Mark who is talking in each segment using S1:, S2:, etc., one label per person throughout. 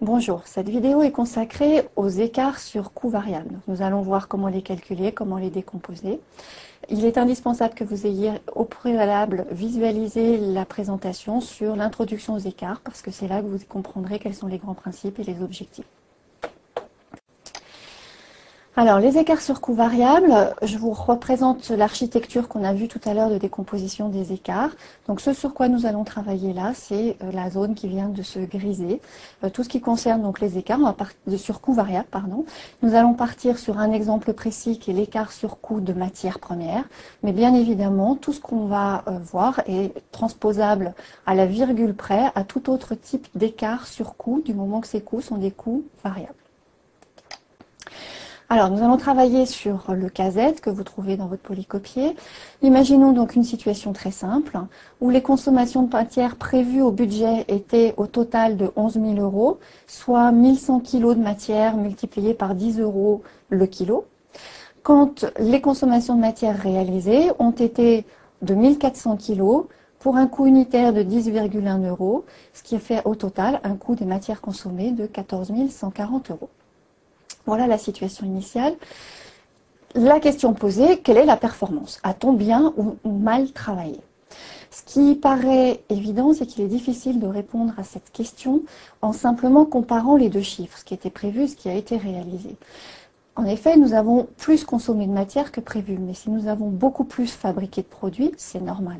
S1: Bonjour, cette vidéo est consacrée aux écarts sur coûts variables. Nous allons voir comment les calculer, comment les décomposer. Il est indispensable que vous ayez au préalable visualisé la présentation sur l'introduction aux écarts parce que c'est là que vous comprendrez quels sont les grands principes et les objectifs. Alors, les écarts sur coût variable, je vous représente l'architecture qu'on a vue tout à l'heure de décomposition des écarts. Donc, ce sur quoi nous allons travailler là, c'est euh, la zone qui vient de se griser. Euh, tout ce qui concerne donc les écarts sur coût variable, pardon. Nous allons partir sur un exemple précis qui est l'écart sur coût de matière première. Mais bien évidemment, tout ce qu'on va euh, voir est transposable à la virgule près à tout autre type d'écart sur coût du moment que ces coûts sont des coûts variables. Alors, nous allons travailler sur le KZ que vous trouvez dans votre polycopier. Imaginons donc une situation très simple où les consommations de matière prévues au budget étaient au total de 11 000 euros, soit 1100 kg de matière multiplié par 10 euros le kilo. Quand les consommations de matière réalisées ont été de 1400 kg pour un coût unitaire de 10,1 euros, ce qui fait au total un coût des matières consommées de 14 140 euros. Voilà la situation initiale. La question posée, quelle est la performance? A-t-on bien ou mal travaillé? Ce qui paraît évident, c'est qu'il est difficile de répondre à cette question en simplement comparant les deux chiffres, ce qui était prévu, ce qui a été réalisé. En effet, nous avons plus consommé de matière que prévu, mais si nous avons beaucoup plus fabriqué de produits, c'est normal.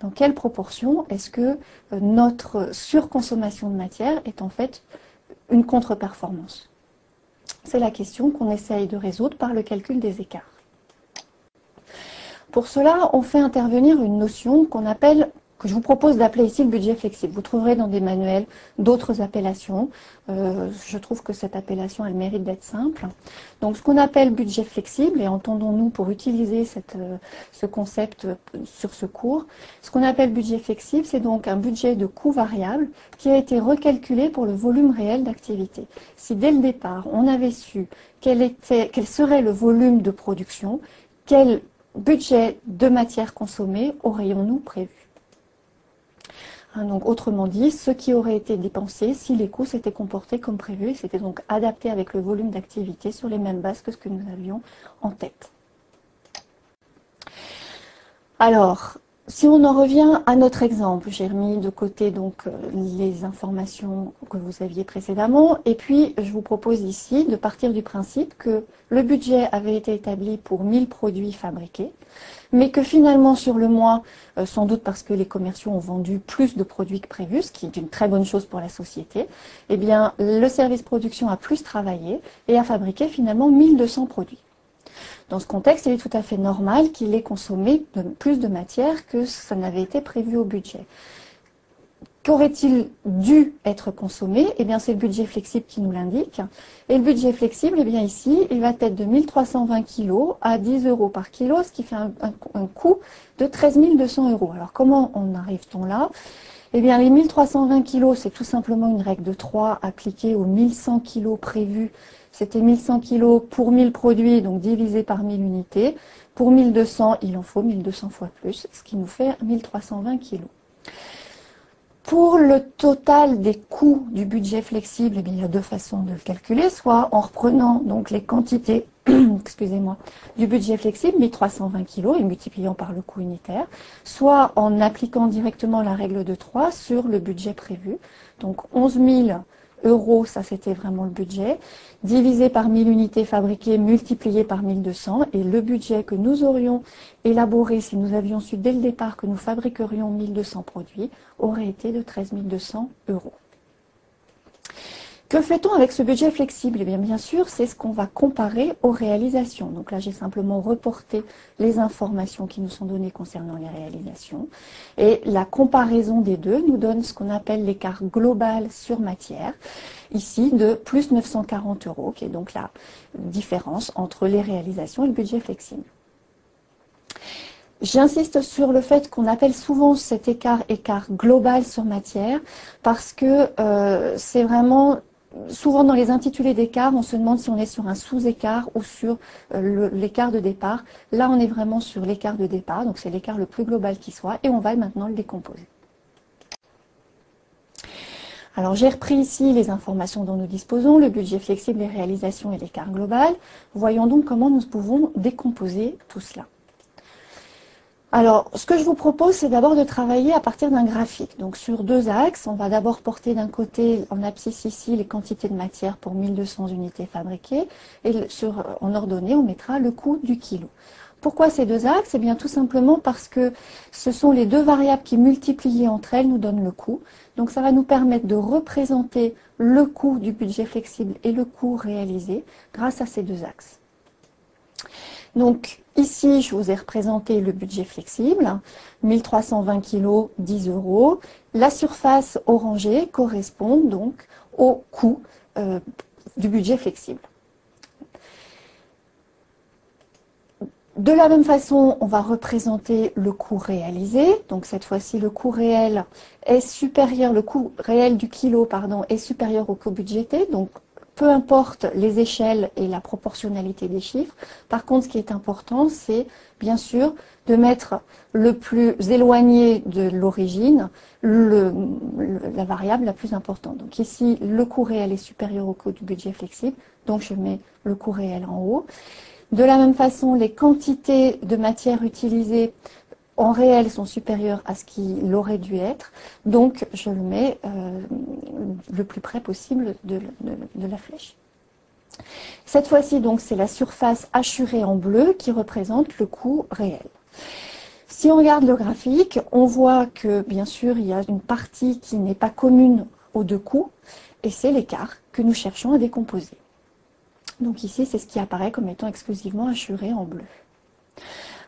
S1: Dans quelle proportion est-ce que euh, notre surconsommation de matière est en fait une contre-performance? C'est la question qu'on essaye de résoudre par le calcul des écarts. Pour cela, on fait intervenir une notion qu'on appelle que je vous propose d'appeler ici le budget flexible. Vous trouverez dans des manuels d'autres appellations. Euh, je trouve que cette appellation, elle mérite d'être simple. Donc, ce qu'on appelle budget flexible, et entendons-nous pour utiliser euh, ce concept sur ce cours, ce qu'on appelle budget flexible, c'est donc un budget de coût variable qui a été recalculé pour le volume réel d'activité. Si dès le départ, on avait su quel, était, quel serait le volume de production, quel budget de matière consommée aurions-nous prévu? Donc, autrement dit, ce qui aurait été dépensé si les coûts s'étaient comportés comme prévu, c'était donc adapté avec le volume d'activité sur les mêmes bases que ce que nous avions en tête. Alors, si on en revient à notre exemple, j'ai remis de côté donc euh, les informations que vous aviez précédemment et puis je vous propose ici de partir du principe que le budget avait été établi pour 1000 produits fabriqués, mais que finalement sur le mois, euh, sans doute parce que les commerciaux ont vendu plus de produits que prévu, ce qui est une très bonne chose pour la société, eh bien le service production a plus travaillé et a fabriqué finalement 1200 produits. Dans ce contexte, il est tout à fait normal qu'il ait consommé plus de matière que ça n'avait été prévu au budget. Qu'aurait-il dû être consommé? Eh bien, c'est le budget flexible qui nous l'indique. Et le budget flexible, eh bien ici, il va être de 1320 kg à 10 euros par kilo, ce qui fait un, coût de 13 200 euros. Alors, comment en arrive-t-on là? Eh bien, les 1320 kg, c'est tout simplement une règle de 3 appliquée aux 1100 kg prévus c'était 1100 kg pour 1000 produits, donc divisé par 1000 unités. Pour 1200, il en faut 1200 fois plus, ce qui nous fait 1320 kg. Pour le total des coûts du budget flexible, eh il y a deux façons de le calculer, soit en reprenant donc les quantités excusez-moi, du budget flexible, 1320 kg, et multipliant par le coût unitaire, soit en appliquant directement la règle de 3 sur le budget prévu. Donc 11 000 euros, ça c'était vraiment le budget, divisé par 1000 unités fabriquées, multiplié par 1200, et le budget que nous aurions élaboré si nous avions su dès le départ que nous fabriquerions 1200 produits aurait été de 13 200 euros. Que fait-on avec ce budget flexible? Eh bien, bien sûr, c'est ce qu'on va comparer aux réalisations. Donc là, j'ai simplement reporté les informations qui nous sont données concernant les réalisations. Et la comparaison des deux nous donne ce qu'on appelle l'écart global sur matière, ici de plus 940 euros, qui est donc la différence entre les réalisations et le budget flexible. J'insiste sur le fait qu'on appelle souvent cet écart écart global sur matière parce que euh, c'est vraiment souvent dans les intitulés d'écart, on se demande si on est sur un sous-écart ou sur euh, l'écart de départ. Là, on est vraiment sur l'écart de départ, donc c'est l'écart le plus global qui soit, et on va maintenant le décomposer. Alors j'ai repris ici les informations dont nous disposons, le budget flexible, les réalisations et l'écart global. Voyons donc comment nous pouvons décomposer tout cela. Alors, ce que je vous propose, c'est d'abord de travailler à partir d'un graphique. Donc, sur deux axes, on va d'abord porter d'un côté, en abscisse ici, les quantités de matière pour 1200 unités fabriquées, et en ordonnée, on mettra le coût du kilo. Pourquoi ces deux axes? Eh bien, tout simplement parce que ce sont les deux variables qui, multipliées entre elles, nous donnent le coût. Donc, ça va nous permettre de représenter le coût du budget flexible et le coût réalisé grâce à ces deux axes. Donc, Ici, je vous ai représenté le budget flexible, 1320 kg, 10 euros. La surface orangée correspond donc au coût euh, du budget flexible. De la même façon, on va représenter le coût réalisé. Donc cette fois-ci, le coût réel est supérieur, le coût réel du kilo, pardon, est supérieur au coût budgété. Donc peu importe les échelles et la proportionnalité des chiffres. Par contre, ce qui est important, c'est bien sûr de mettre le plus éloigné de l'origine la variable la plus importante. Donc ici, le coût réel est supérieur au coût du budget flexible, donc je mets le coût réel en haut. De la même façon, les quantités de matière utilisées en réel sont supérieurs à ce qu'il aurait dû être. Donc, je le mets euh, le plus près possible de, la flèche. Cette fois-ci, donc, c'est la surface hachurée en bleu qui représente le coût réel. Si on regarde le graphique, on voit que, bien sûr, il y a une partie qui n'est pas commune aux deux coûts, et c'est l'écart que nous cherchons à décomposer. Donc ici, c'est ce qui apparaît comme étant exclusivement hachuré en bleu.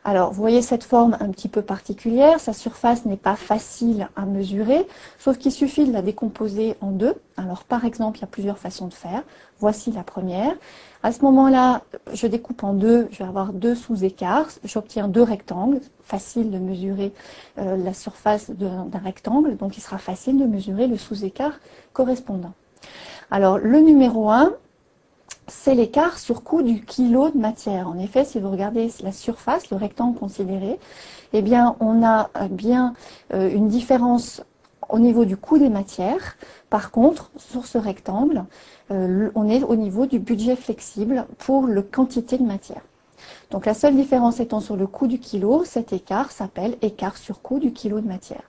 S1: Alors, vous voyez cette forme un petit peu particulière. Sa surface n'est pas facile à mesurer, sauf qu'il suffit de la décomposer en deux. Alors, par exemple, il y a plusieurs façons de faire. Voici la première. À ce moment-là, je découpe en deux. Je vais avoir deux sous-écarts. J'obtiens deux rectangles. Facile de mesurer euh, la surface d'un rectangle. Donc, il sera facile de mesurer le sous-écart correspondant. Alors, le numéro 1, c'est l'écart sur coût du kilo de matière. En effet, si vous regardez la surface, le rectangle considéré, eh on a euh, bien euh, une différence au niveau du coût des matières. Par contre, sur ce rectangle, euh, on est au niveau du budget flexible pour la quantité de matière. Donc la seule différence étant sur le coût du kilo, cet écart s'appelle écart sur coût du kilo de matière.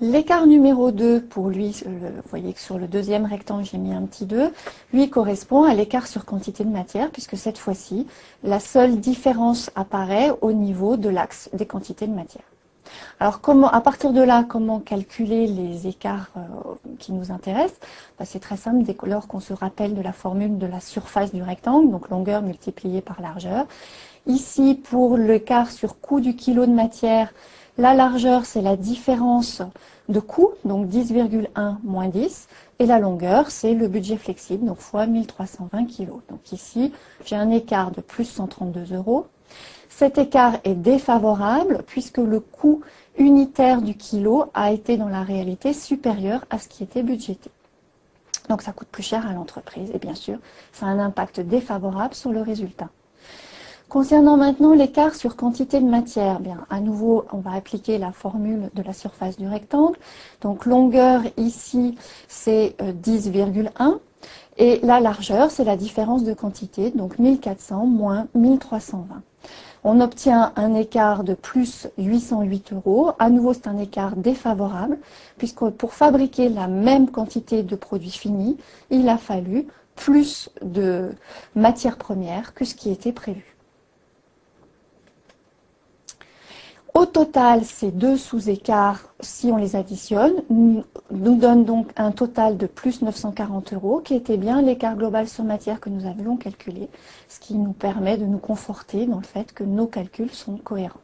S1: L'écart numéro 2, pour lui, vous voyez que sur le deuxième rectangle, j'ai mis un petit 2, lui correspond à l'écart sur quantité de matière, puisque cette fois-ci, la seule différence apparaît au niveau de l'axe des quantités de matière. Alors, à partir de là, comment calculer les écarts euh, qui nous intéressent? Bah, C'est très simple, dès lors qu'on se rappelle de la formule de la surface du rectangle, donc longueur multipliée par largeur. Ici, pour l'écart sur coût du kilo de matière, la largeur, c'est la différence de coût, donc 10,1 moins 10. Et la longueur, c'est le budget flexible, donc fois 1320 kg. Donc ici, j'ai un écart de plus 132 euros. Cet écart est défavorable puisque le coût unitaire du kilo a été dans la réalité supérieur à ce qui était budgété. Donc ça coûte plus cher à l'entreprise et bien sûr, ça a un impact défavorable sur le résultat. Concernant maintenant l'écart sur quantité de matière, bien, à nouveau, on va appliquer la formule de la surface du rectangle. Donc, longueur ici, c'est 10,1. Euh, et la largeur, c'est la différence de quantité, donc 1400 moins 1320. On obtient un écart de plus 808 euros. À nouveau, c'est un écart défavorable, puisque pour fabriquer la même quantité de produits finis, il a fallu plus de matières premières que ce qui était prévu. Au total, ces deux sous-écarts, si on les additionne, nous, donnent donc un total de plus 940 euros, qui était bien l'écart global sur matière que nous avions calculé, ce qui nous permet de nous conforter dans le fait que nos calculs sont cohérents.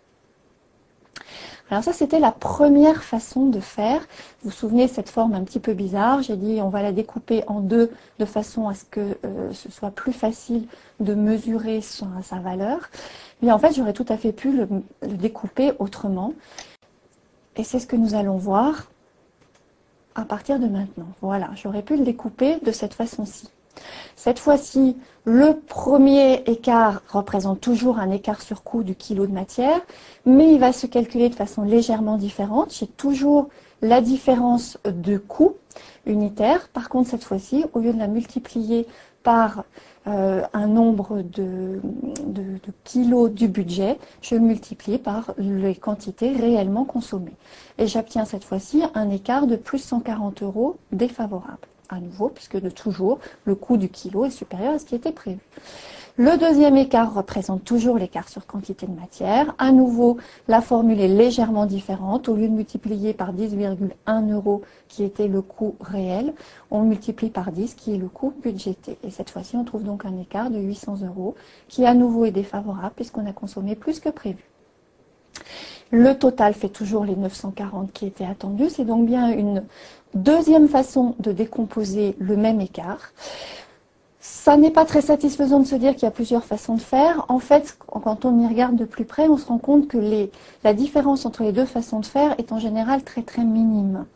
S1: Alors ça, c'était la première façon de faire. Vous vous souvenez cette forme un petit peu bizarre J'ai dit on va la découper en deux de façon à ce que euh, ce soit plus facile de mesurer sa, valeur. Mais en fait, j'aurais tout à fait pu le découper autrement. Et c'est ce que nous allons voir à partir de maintenant. Voilà, j'aurais pu le découper de cette façon-ci. Cette fois-ci, le premier écart représente toujours un écart sur coût du kilo de matière, mais il va se calculer de façon légèrement différente. J'ai toujours la différence de coût unitaire. Par contre, cette fois-ci, au lieu de la multiplier par euh, un nombre de, kilos du budget, je multiplie par les quantités réellement consommées. Et j'obtiens cette fois-ci un écart de plus 140 euros défavorable. À nouveau, puisque de toujours, le coût du kilo est supérieur à ce qui était prévu. Le deuxième écart représente toujours l'écart sur quantité de matière. À nouveau, la formule est légèrement différente. Au lieu de multiplier par 10,1 euros qui était le coût réel, on multiplie par 10 qui est le coût budgété. Et cette fois-ci, on trouve donc un écart de 800 euros qui à nouveau est défavorable puisqu'on a consommé plus que prévu. Le total fait toujours les 940 qui étaient attendus. C'est donc bien une deuxième façon de décomposer le même écart. Ça n'est pas très satisfaisant de se dire qu'il y a plusieurs façons de faire. En fait, quand on y regarde de plus près, on se rend compte que la différence entre les deux façons de faire est en général très très minime.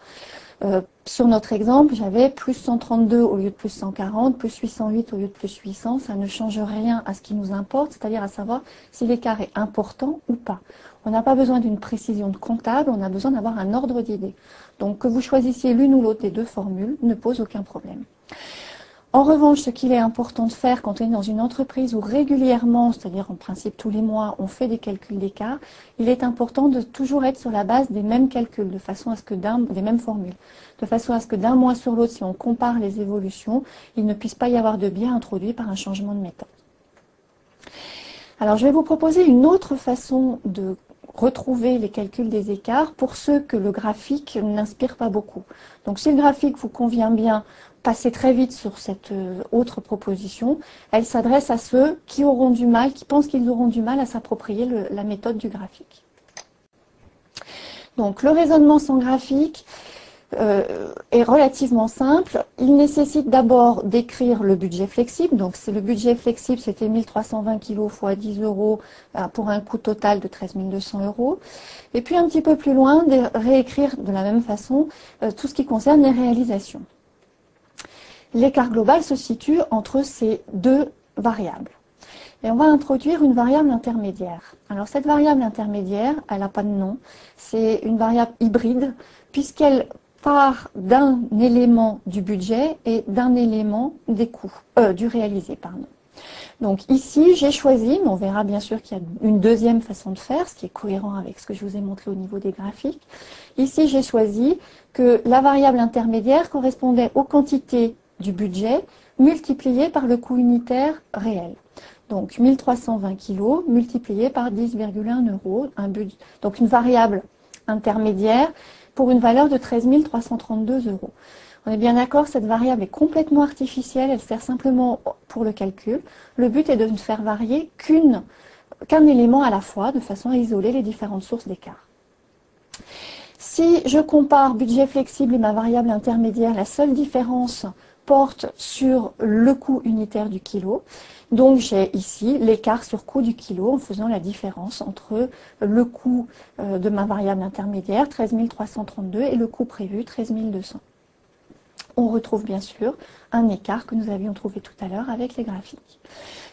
S1: Euh, sur notre exemple, j'avais plus 132 au lieu de plus 140, plus 808 au lieu de plus 800. Ça ne change rien à ce qui nous importe, c'est-à-dire à savoir si l'écart est important ou pas. On n'a pas besoin d'une précision de comptable, on a besoin d'avoir un ordre d'idée. Donc que vous choisissiez l'une ou l'autre des deux formules ne pose aucun problème. En revanche, ce qu'il est important de faire quand on est dans une entreprise où régulièrement, c'est-à-dire en principe tous les mois, on fait des calculs d'écart, il est important de toujours être sur la base des mêmes calculs, de façon à ce que d'un, des mêmes formules, de façon à ce que d'un mois sur l'autre, si on compare les évolutions, il ne puisse pas y avoir de biais introduit par un changement de méthode. Alors, je vais vous proposer une autre façon de retrouver les calculs des écarts pour ceux que le graphique n'inspire pas beaucoup. Donc si le graphique vous convient bien, passer très vite sur cette euh, autre proposition. Elle s'adresse à ceux qui auront du mal, qui pensent qu'ils auront du mal à s'approprier la méthode du graphique. Donc le raisonnement sans graphique est relativement simple. Il nécessite d'abord d'écrire le budget flexible. Donc le budget flexible, c'était 1320 kg fois 10 euros euh, pour un coût total de 13 200 euros. Et puis un petit peu plus loin, de réécrire de la même façon tout ce qui concerne les réalisations. L'écart global se situe entre ces deux variables. Et on va introduire une variable intermédiaire. Alors cette variable intermédiaire, elle n'a pas de nom, c'est une variable hybride puisqu'elle part d'un élément du budget et d'un élément des coûts, euh, du réalisé, pardon. Donc ici, j'ai choisi, mais on verra bien sûr qu'il y a une deuxième façon de faire, ce qui est cohérent avec ce que je vous ai montré au niveau des graphiques. Ici, j'ai choisi que la variable intermédiaire correspondait aux quantités du budget multiplié par le coût unitaire réel. Donc 1320 kg multiplié par 10,1 euros, un donc une variable intermédiaire pour une valeur de 13 332 euros. On est bien d'accord, cette variable est complètement artificielle, elle sert simplement pour le calcul. Le but est de ne faire varier qu'un élément à la fois, de façon à isoler les différentes sources d'écart. Si je compare budget flexible et ma variable intermédiaire, la seule différence porte sur le coût unitaire du kilo. Donc j'ai ici l'écart sur coût du kilo en faisant la différence entre le coût euh, de ma variable intermédiaire, 13 332, et le coût prévu, 13 200. On retrouve bien sûr un écart que nous avions trouvé tout à l'heure avec les graphiques.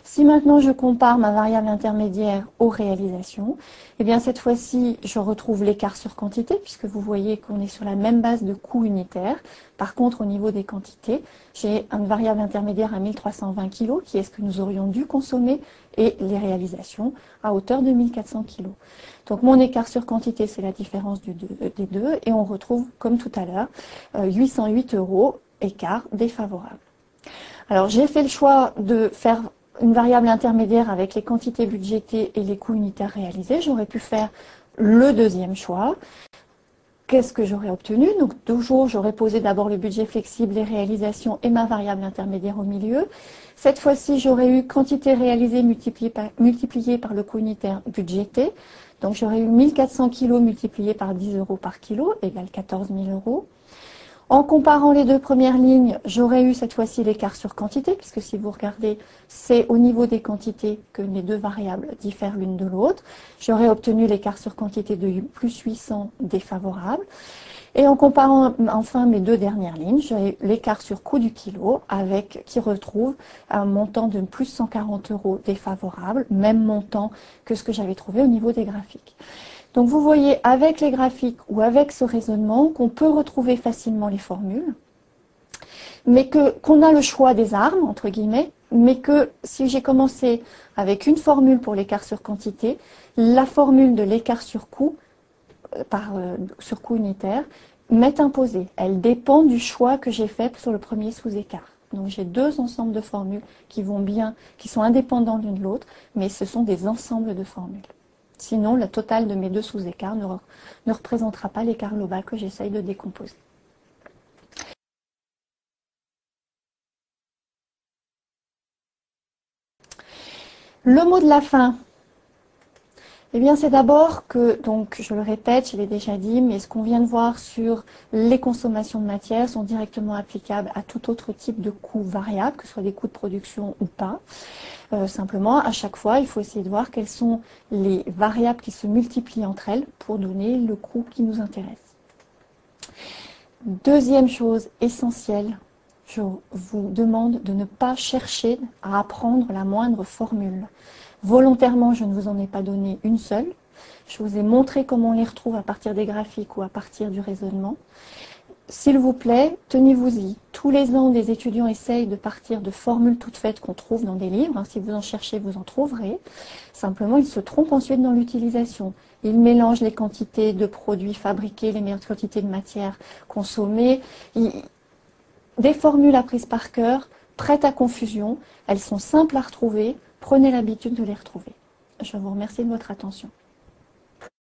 S1: Si maintenant je compare ma variable intermédiaire aux réalisations, eh bien cette fois-ci je retrouve l'écart sur quantité puisque vous voyez qu'on est sur la même base de coût unitaire. Par contre au niveau des quantités, j'ai une variable intermédiaire à 1320 kg qui est ce que nous aurions dû consommer et les réalisations à hauteur de 1400 kg. Donc mon écart sur quantité c'est la différence des deux et on retrouve comme tout à l'heure 808 euros écart défavorable. Alors j'ai fait le choix de faire une variable intermédiaire avec les quantités budgétées et les coûts unitaires réalisés. J'aurais pu faire le deuxième choix. Qu'est-ce que j'aurais obtenu? Donc toujours, j'aurais posé d'abord le budget flexible, les réalisations et ma variable intermédiaire au milieu. Cette fois-ci, j'aurais eu quantité réalisée multipliée par, le coût unitaire budgété. Donc j'aurais eu 1400 kg multiplié par 10 euros par kilo, égale 14 000 euros. En comparant les deux premières lignes, j'aurais eu cette fois-ci l'écart sur quantité, puisque si vous regardez, c'est au niveau des quantités que les deux variables diffèrent l'une de l'autre. J'aurais obtenu l'écart sur quantité de plus 800 défavorable. Et en comparant enfin mes deux dernières lignes, j'ai l'écart sur coût du kilo avec qui retrouve un montant de plus 140 euros défavorable, même montant que ce que j'avais trouvé au niveau des graphiques. Donc vous voyez avec les graphiques ou avec ce raisonnement qu'on peut retrouver facilement les formules, mais qu'on a le choix des armes, entre guillemets, mais que si j'ai commencé avec une formule pour l'écart sur quantité, la formule de l'écart sur coût, euh, par, euh, sur coût unitaire, m'est imposée. Elle dépend du choix que j'ai fait sur le premier sous-écart. Donc j'ai deux ensembles de formules qui vont bien, qui sont indépendants l'une de l'autre, mais ce sont des ensembles de formules. Sinon, le total de mes deux sous-écarts ne, ne représentera pas l'écart global que j'essaye de décomposer. Le mot de la fin, eh bien, c'est d'abord que, donc, je le répète, je l'ai déjà dit, mais ce qu'on vient de voir sur les consommations de matière sont directement applicables à tout autre type de coûts variables, que ce soit des coûts de production ou pas. Euh, simplement, à chaque fois, il faut essayer de voir quelles sont les variables qui se multiplient entre elles pour donner le coût qui nous intéresse. Deuxième chose essentielle, je vous demande de ne pas chercher à apprendre la moindre formule. Volontairement, je ne vous en ai pas donné une seule. Je vous ai montré comment on les retrouve à partir des graphiques ou à partir du raisonnement. S'il vous plaît, tenez-vous-y. Tous les ans, des étudiants essayent de partir de formules toutes faites qu'on trouve dans des livres. Hein, si vous en cherchez, vous en trouverez. Simplement, ils se trompent ensuite dans l'utilisation. Ils mélangent les quantités de produits fabriqués, les meilleures quantités de matières consommées des formules apprises par cœur, prêtes à confusion. Elles sont simples à retrouver. Prenez l'habitude de les retrouver. Je vous remercie de votre attention.